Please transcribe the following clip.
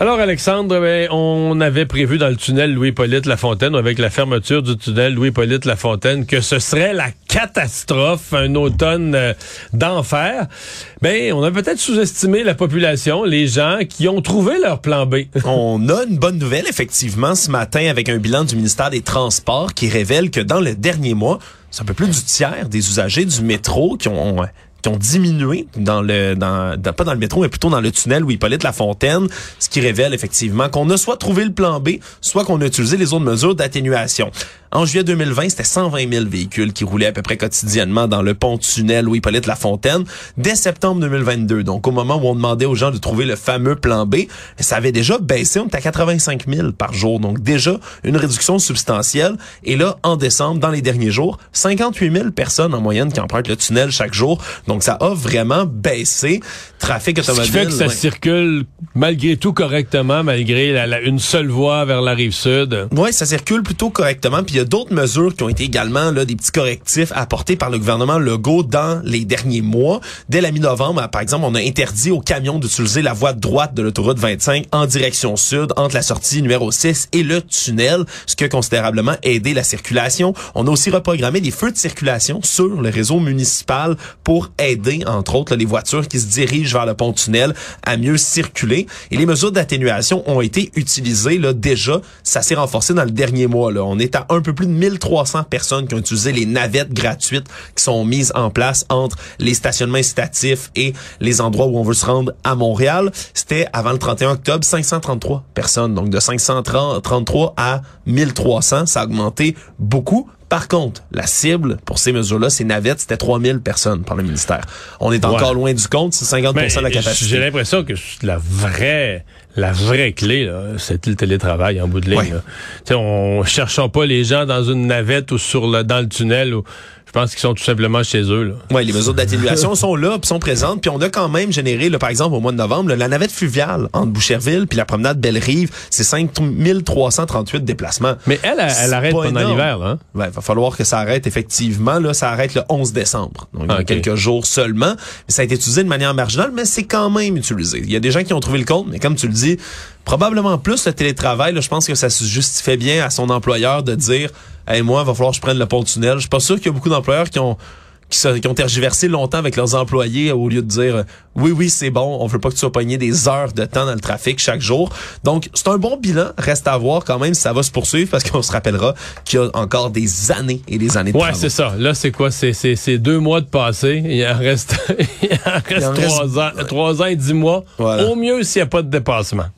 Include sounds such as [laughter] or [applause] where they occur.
Alors Alexandre, ben, on avait prévu dans le tunnel Louis-Polyte Lafontaine, avec la fermeture du tunnel Louis-Polyte Lafontaine, que ce serait la catastrophe, un automne euh, d'enfer. Ben, on a peut-être sous-estimé la population, les gens qui ont trouvé leur plan B. [laughs] on a une bonne nouvelle, effectivement, ce matin, avec un bilan du ministère des Transports qui révèle que dans le dernier mois, c'est un peu plus du tiers des usagers du métro qui ont qui ont diminué dans le dans, pas dans le métro mais plutôt dans le tunnel où Hippolyte La Fontaine, ce qui révèle effectivement qu'on a soit trouvé le plan B, soit qu'on a utilisé les autres mesures d'atténuation. En juillet 2020, c'était 120 000 véhicules qui roulaient à peu près quotidiennement dans le pont-tunnel où Hippolyte La Fontaine. Dès septembre 2022, donc au moment où on demandait aux gens de trouver le fameux plan B, ça avait déjà baissé, on était à 85 000 par jour. Donc déjà une réduction substantielle. Et là, en décembre, dans les derniers jours, 58 000 personnes en moyenne qui empruntent le tunnel chaque jour. Donc ça a vraiment baissé. Trafic automobile. Ce qui fait que ça circule malgré tout correctement, malgré la, une seule voie vers la rive sud. Oui, ça circule plutôt correctement. Puis y a d'autres mesures qui ont été également là, des petits correctifs apportés par le gouvernement Legault dans les derniers mois. Dès la mi-novembre, par exemple, on a interdit aux camions d'utiliser la voie droite de l'autoroute 25 en direction sud entre la sortie numéro 6 et le tunnel, ce qui a considérablement aidé la circulation. On a aussi reprogrammé des feux de circulation sur le réseau municipal pour aider, entre autres, les voitures qui se dirigent vers le pont-tunnel à mieux circuler. Et les mesures d'atténuation ont été utilisées là, déjà. Ça s'est renforcé dans le dernier mois. Là. On est à un peu plus de 1300 personnes qui ont utilisé les navettes gratuites qui sont mises en place entre les stationnements incitatifs et les endroits où on veut se rendre à Montréal. C'était avant le 31 octobre 533 personnes. Donc de 533 à 1300, ça a augmenté beaucoup. Par contre, la cible pour ces mesures-là, ces navettes, c'était 3000 personnes par le ministère. On est encore loin du compte, c'est 50 de la capacité. J'ai l'impression que la vraie la vraie clé, c'est le télétravail en bout de ligne. On cherchons pas les gens dans une navette ou sur le, dans le tunnel ou je pense qu'ils sont tout simplement chez eux. Oui, les mesures d'atténuation sont là, puis sont présentes, puis on a quand même généré, là, par exemple, au mois de novembre, la navette fluviale entre Boucherville puis la promenade Belle-Rive, c'est 5338 déplacements. Mais elle, elle, arrête pendant l'hiver, hein? Ouais, va falloir que ça arrête effectivement. Là, ça arrête le 11 décembre, donc quelques jours seulement. Mais ça a été utilisé de manière marginale, mais c'est quand même utilisé. Il y a des gens qui ont trouvé le compte, mais comme tu le dis, probablement plus le télétravail. Là, je pense que ça se justifie bien à son employeur de dire hey, moi, il va falloir que je prenne le pont-tunnel. Je suis pas sûr qu'il y a beaucoup d'employeurs qui ont qui, ont tergiversé longtemps avec leurs employés au lieu de dire oui oui c'est bon on veut pas que tu sois pogné des heures de temps dans le trafic chaque jour. Donc c'est un bon bilan reste à voir quand même si ça va se poursuivre parce qu'on se rappellera qu'il y a encore des années et des années de ouais c'est ça. Là c'est quoi? C'est c'est deux mois de passé. [laughs] Il en reste il en reste, trois ans trois ans et dix mois. Au mieux s'il n'y a pas de dépassement